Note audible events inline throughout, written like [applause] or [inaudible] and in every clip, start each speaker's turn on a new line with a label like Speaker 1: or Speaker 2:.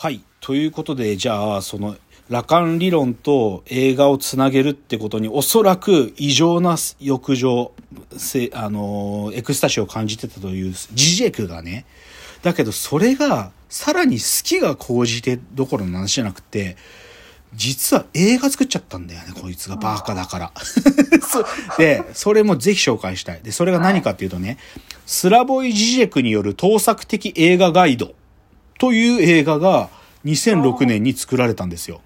Speaker 1: はい。ということで、じゃあ、その、羅漢理論と映画をつなげるってことに、おそらく異常な欲情、せあの、エクスタシーを感じてたというジジェクがね、だけどそれが、さらに好きが高じてどころの話じゃなくて、実は映画作っちゃったんだよね、こいつがバカだから。[laughs] そで、それもぜひ紹介したい。で、それが何かっていうとね、スラボイ・ジジェクによる盗作的映画ガイドという映画が2006年に作られたんですよ。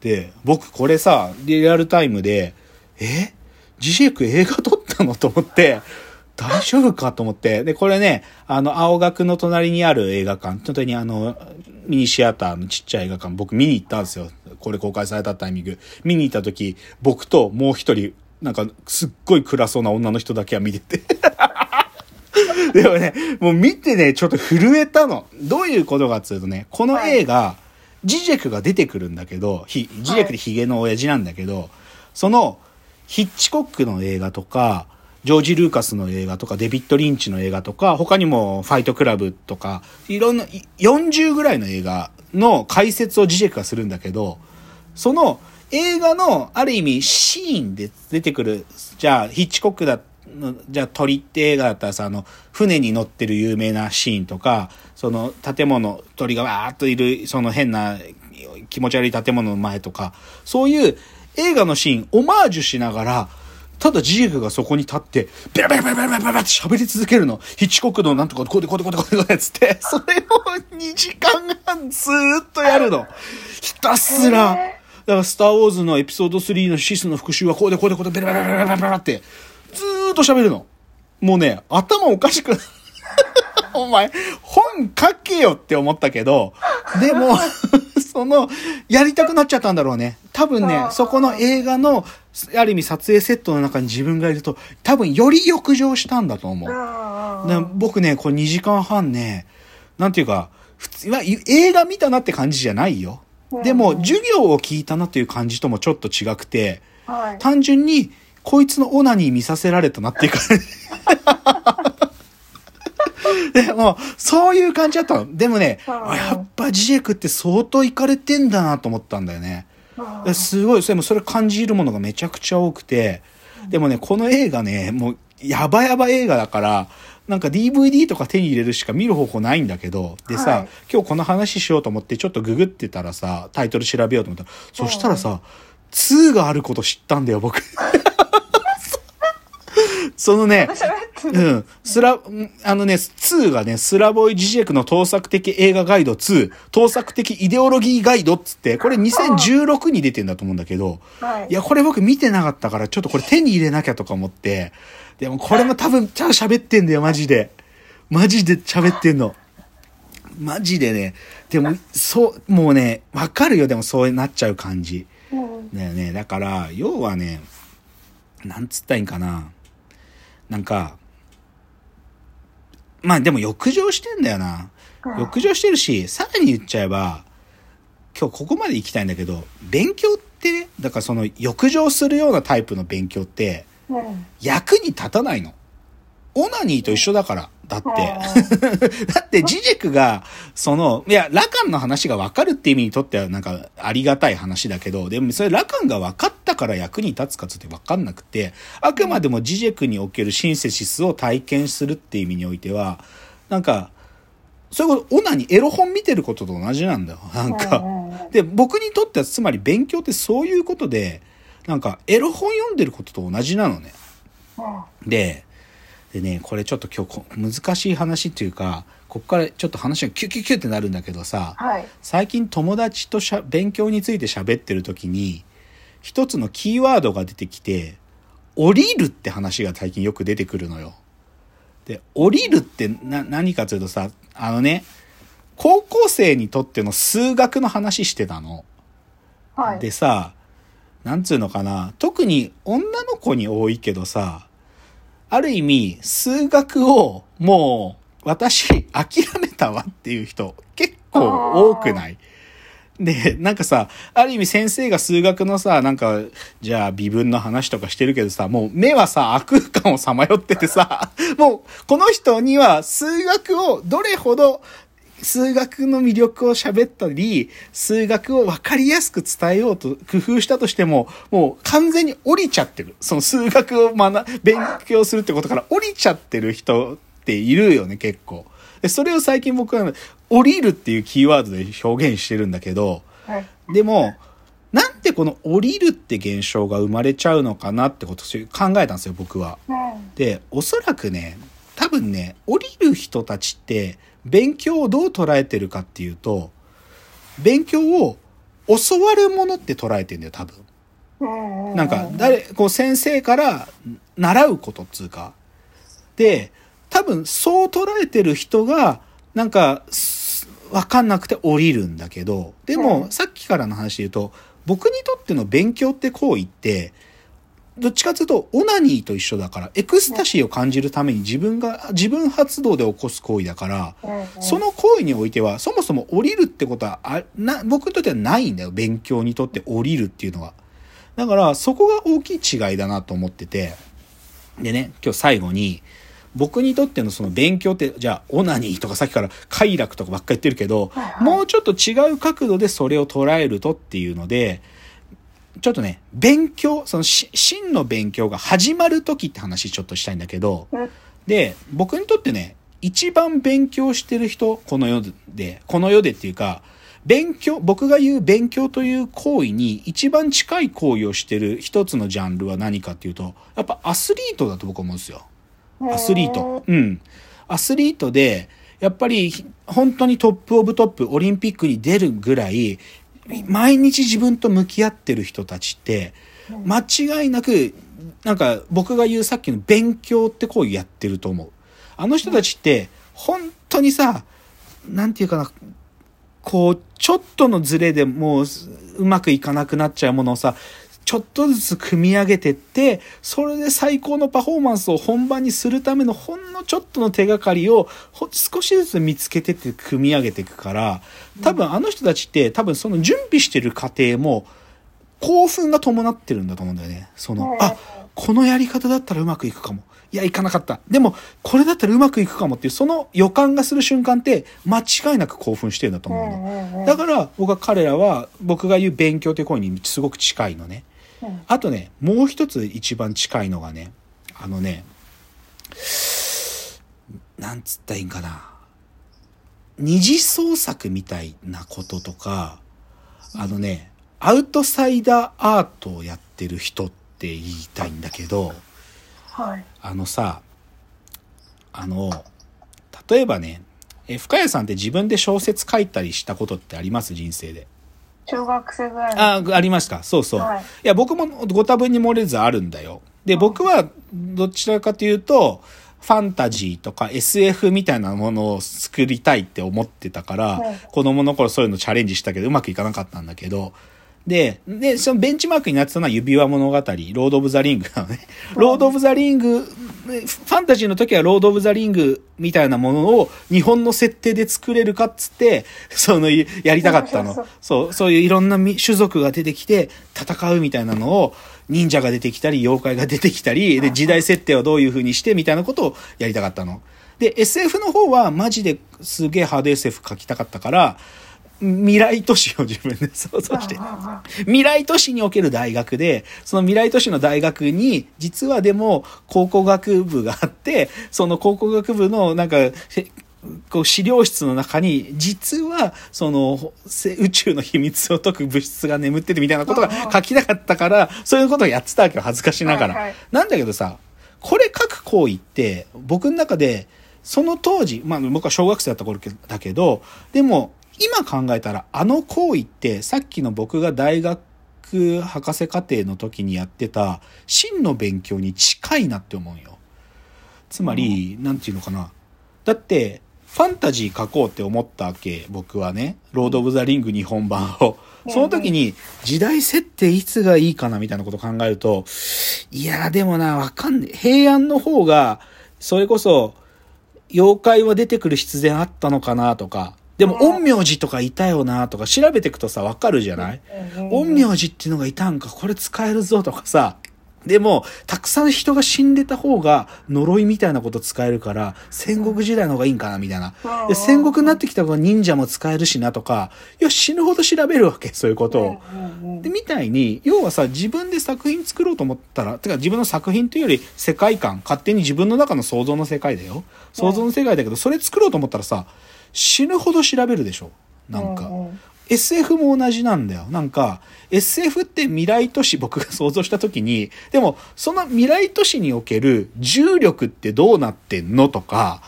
Speaker 1: で、僕これさ、リアルタイムで、え？ジジェク映画撮ったの？と思って、大丈夫かと思って。で、これね、あの、青学の隣にある映画館、本当にあの、ミニシアターのちっちゃい映画館、僕見に行ったんですよ。これ公開されたタイミング。見に行った時、僕ともう一人、なんか、すっごい暗そうな女の人だけは見てて。[laughs] でもね、もう見てね、ちょっと震えたの。どういうことかっていうとね、この映画、ジジェクが出てくるんだけど、ひジジェクでヒゲの親父なんだけど、その、ヒッチコックの映画とか、ジョージ・ルーカスの映画とか、デビッド・リンチの映画とか、他にもファイトクラブとか、いろんな、い40ぐらいの映画の解説をジジェクがするんだけど、その映画のある意味シーンで出てくる、じゃあヒッチコックだの、じゃあ鳥って映画だったらさ、あの、船に乗ってる有名なシーンとか、その建物、鳥がわーっといる、その変な気持ち悪い建物の前とか、そういう映画のシーン、オマージュしながら、ただジジェクがそこに立って、ベラベラベラベラベラって喋り続けるの。ヒッチコックのなんとかこうでこうでこうでこうでこうでつって、[laughs] それを2時間半ずーっとやるの。ひたすら。だから、スター・ウォーズのエピソード3のシスの復讐はこうでこうでこうでベラベラベラベラベラって、ずーっと喋るの。もうね、頭おかしくなる。[laughs] お前、本書けよって思ったけど、でも、[laughs] その、やりたくなっちゃったんだろうね。多分ね、そこの映画の、ある意味撮影セットの中に自分がいると、多分より浴場したんだと思う。で僕ね、これ2時間半ね、なんていうか、普通は映画見たなって感じじゃないよ。でも、授業を聞いたなっていう感じともちょっと違くて、
Speaker 2: はい。
Speaker 1: 単純に、こいつのオナニー見させられたなっていう感じ。[laughs] でも、そういう感じだったの。でもね、やっぱジジェクって相当いかれてんだなと思ったんだよね。ですごい、でもそれ感じるものがめちゃくちゃ多くて、でもね、この映画ね、もう、やばやば映画だから、なんか DVD とか手に入れるしか見る方法ないんだけど、でさ、
Speaker 2: はい。
Speaker 1: 今日この話しようと思ってちょっとググってたらさ、タイトル調べようと思った。ら、そしたらさ、2があること知ったんだよ、僕。そのね。うん。スラ、んあのね、2がね、スラボイ・ジジェクの盗作的映画ガイド2、盗作的イデオロギーガイドっつって、これ2016に出てんだと思うんだけど、
Speaker 2: はい
Speaker 1: いや、これ僕見てなかったから、ちょっとこれ手に入れなきゃとか思って、でもこれも多分、ちゃんと喋ってんだよ、マジで。マジで喋ってんの。マジでね。でも、そう、もうね、わかるよ、でもそうなっちゃう感じ。
Speaker 2: うん
Speaker 1: だよね。だから、要はね、なんつったらいいんかな。なんか、まあでも浴場してんだよな。浴場してるし、さらに言っちゃえば、今日ここまで行きたいんだけど、勉強ってね、だからその浴場するようなタイプの勉強って、
Speaker 2: うん
Speaker 1: 役に立たないの。オナニーと一緒だから。だって。
Speaker 2: あ [laughs]
Speaker 1: だって、ジジェクが、その、いや、ラカンの話が分かるって意味にとっては、なんか、ありがたい話だけど、でも、それラカンが分かったから役に立つかつって分かんなくて、あくまでもジジェクにおけるシンセシスを体験するっていう意味においては、なんか、そういうこと、オナニー、エロ本見てることと同じなんだよ。なんか。で、僕にとっては、つまり勉強ってそういうことで、なんか、エロ本読んでることと同じなのね。で、でね、これちょっと今日こ難しい話っていうか、こっからちょっと話がキュキュキュってなるんだけどさ、
Speaker 2: はい。
Speaker 1: 最近友達としゃ勉強について喋ってる時に、一つのキーワードが出てきて、降りるって話が最近よく出てくるのよ。で、降りるってな何かというとさ、あのね、高校生にとっての数学の話してたの。
Speaker 2: はい。
Speaker 1: でさ、なんつうのかな、特に女の子に多いけどさ、ある意味、数学をもう、私、諦めたわっていう人、結構多くない？で、なんかさ、ある意味先生が数学のさ、なんか、じゃあ微分の話とかしてるけどさ、もう目はさ、悪空間をさまよっててさ、もう、この人には数学をどれほど数学の魅力を喋ったり、数学を分かりやすく伝えようと工夫したとしても、もう完全に降りちゃってる。その数学を学、勉強するってことから降りちゃってる人っているよね、結構。で、それを最近僕は、降りるっていうキーワードで表現してるんだけど、
Speaker 2: はい。
Speaker 1: でも、なんでこの降りるって現象が生まれちゃうのかなってことを考えたんですよ、僕は。
Speaker 2: うん。
Speaker 1: で、おそらくね、多分ね、降りる人たちって、勉強をどう捉えてるかっていうと、勉強を教わるものって捉えてんだよ、多分。
Speaker 2: うん。
Speaker 1: なんか、誰、こう先生から習うことっつうか。で、多分そう捉えてる人が、なんか、すわかんなくて降りるんだけど、で
Speaker 2: う
Speaker 1: も、
Speaker 2: ん
Speaker 1: さっきからの話で言うと、僕にとっての勉強って行為って、どっちかというと、オナニーと一緒だから、エクスタシーを感じるために自分が、自分発動で起こす行為だから、
Speaker 2: うん、
Speaker 1: その行為においては、そもそも降りるってことは、あな、僕にとってはないんだよ。勉強にとって降りるっていうのは。だから、そこが大きい違いだなと思ってて。でね、今日最後に、僕にとってのその勉強って、じゃあ、オナニーとかさっきから快楽とかばっかり言ってるけど、もうちょっと違う角度でそれを捉えるとっていうので、ちょっとね、勉強、そのし真の勉強が始まる時って話ちょっとしたいんだけど、
Speaker 2: うん
Speaker 1: で、僕にとってね、一番勉強してる人、この世で、この世でっていうか、勉強、僕が言う勉強という行為に一番近い行為をしてる一つのジャンルは何かっていうと、やっぱアスリートだと僕は思うんですよ。アスリート。うん。アスリートで、やっぱりひ本当にトップオブトップ、オリンピックに出るぐらい、毎日自分と向き合ってる人たちって、間違いなく、なんか僕が言うさっきの勉強って行為やってると思う。あの人たちって、本当にさ、なんていうかな、こう、ちょっとのズレでもううまくいかなくなっちゃうものをさ、ちょっとずつ組み上げてって、それで最高のパフォーマンスを本番にするためのほんのちょっとの手がかりをほ少しずつ見つけてって組み上げていくから、多分あの人たちって多分その準備してる過程も興奮が伴ってるんだと思うんだよね。その、あ、このやり方だったらうまくいくかも。いや、いかなかった。でも、これだったらうまくいくかもっていう、その予感がする瞬間って、間違いなく興奮してるんだと思うの。だから、僕は彼らは、僕が言う勉強という声にすごく近いのね。
Speaker 2: うん
Speaker 1: あとね、もう一つ一番近いのがね、あのね、なんつったらいいんかな。二次創作みたいなこととか、あのね、アウトサイダーアートをやってる人って言いたいんだけど、
Speaker 2: はい。
Speaker 1: あのさ、あの、例えばね、え、深谷さんって自分で小説書いたりしたことってあります？人生で。
Speaker 2: 小学生ぐらいの。
Speaker 1: あ、ありますかそうそう。
Speaker 2: はい
Speaker 1: い、や、僕もご多分に漏れずあるんだよ。で、僕はどちらかというと、ファンタジーとか SF みたいなものを作りたいって思ってたから、
Speaker 2: はい
Speaker 1: 子供の頃そういうのチャレンジしたけど、うまくいかなかったんだけど、で、で、そのベンチマークになってたのは指輪物語、ロード・オブ・ザ・リングなのね。ロード・オブ・ザ・リング、ファンタジーの時はロード・オブ・ザ・リングみたいなものを日本の設定で作れるかっつって、その、やりたかったのそうそう。いろいろんなし種族が出てきて戦うみたいなのを、忍者が出てきたり、妖怪が出てきたり、で、時代設定をどういう風にしてみたいなことをやりたかったの。で、SF の方はマジですげえハード SF 書きたかったから、未来都市を自分で [laughs] 想像して。未来都市における大学で、その未来都市の大学に、実はでも考古学部があって、その考古学部のなんか、へこう資料室の中に、実は、その、せ宇宙の秘密を解く物質が眠っててみたいなことが書きたかったから、そういうことをやってたわけよ、恥ずかしながら。
Speaker 2: はいはい
Speaker 1: なんだけどさ、これ書く行為って、僕の中で、その当時、まあ僕は小学生だった頃だけど、でも、今考えたら、あの行為って、さっきの僕が大学博士課程の時にやってた、真の勉強に近いなって思うよ。つまり、なんていうのかな。だって、ファンタジー書こうって思ったわけ、僕はね。ロード・オブ・ザ・リング日本版を。その時に、時代設定いつがいいかなみたいなことを考えると、いや、でもな、わかんねえ。平安の方が、それこそ、妖怪は出てくる必然あったのかなとか、でも、陰陽師とかいたよなとか調べていくとさ、わかるじゃない？陰陽師っていうのがいたんか、これ使えるぞとかさ、でも、たくさん人が死んでた方が呪いみたいなこと使えるから、戦国時代の方がいいんかな、みたいな。で、戦国になってきた方が忍者も使えるしなとか、いや、死ぬほど調べるわけ、そういうことを。で、みたいに、要はさ、自分で作品作ろうと思ったら、てか自分の作品というより世界観、勝手に自分の中の想像の世界だよ。想像の世界だけど、それ作ろうと思ったらさ、死ぬほど調べるでしょ。なんか。SF も同じなんだよ。なんか、SF って未来都市僕が想像した時に、でも、その未来都市における重力ってどうなってんのとか、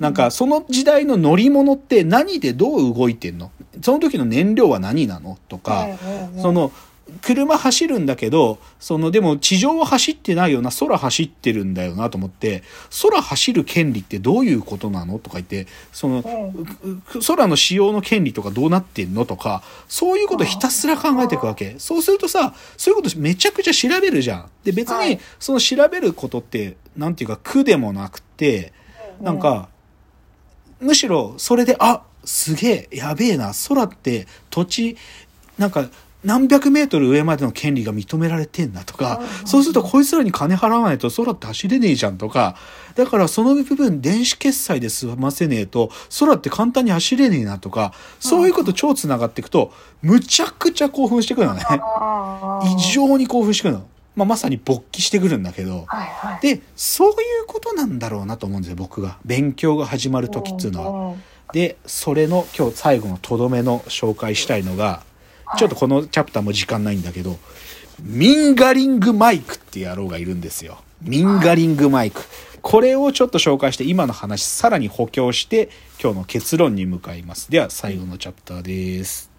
Speaker 1: なんか、その時代の乗り物って何でどう動いてんの？その時の燃料は何なの？とか、その、車走るんだけど、その、でも地上は走ってないよな、空走ってるんだよなと思って、空走る権利ってどういうことなのとか言って、その、空の使用の権利とかどうなってんのとか、そういうことひたすら考えていくわけ。そうするとさ、そういうことめちゃくちゃ調べるじゃん。で、別に
Speaker 2: はい、
Speaker 1: その調べることって、なんていうか苦でもなくて、なんか、むしろそれで、あ、すげえ、やべえな、空って土地、なんか、何百メートル上までの権利が認められてんだとか、そうするとこいつらに金払わないと空って走れねえじゃんとか、だからその部分電子決済で済ませねえと空って簡単に走れねえなとか、そういうこと超繋がっていくと、むちゃくちゃ興奮してくるのね。異常に興奮してくるの。まあ、まさに勃起してくるんだけど。
Speaker 2: はいはい。
Speaker 1: で、そういうことなんだろうなと思うんですよ、僕が。勉強が始まる時っていうのは。
Speaker 2: は。
Speaker 1: で、それの今日最後のとどめの紹介したいのが、ちょっとこのチャプターも時間ないんだけど、ミンガリングマイクって野郎がいるんですよ。ミンガリングマイク。これをちょっと紹介して、今の話さらに補強して、今日の結論に向かいます。では、最後のチャプターです。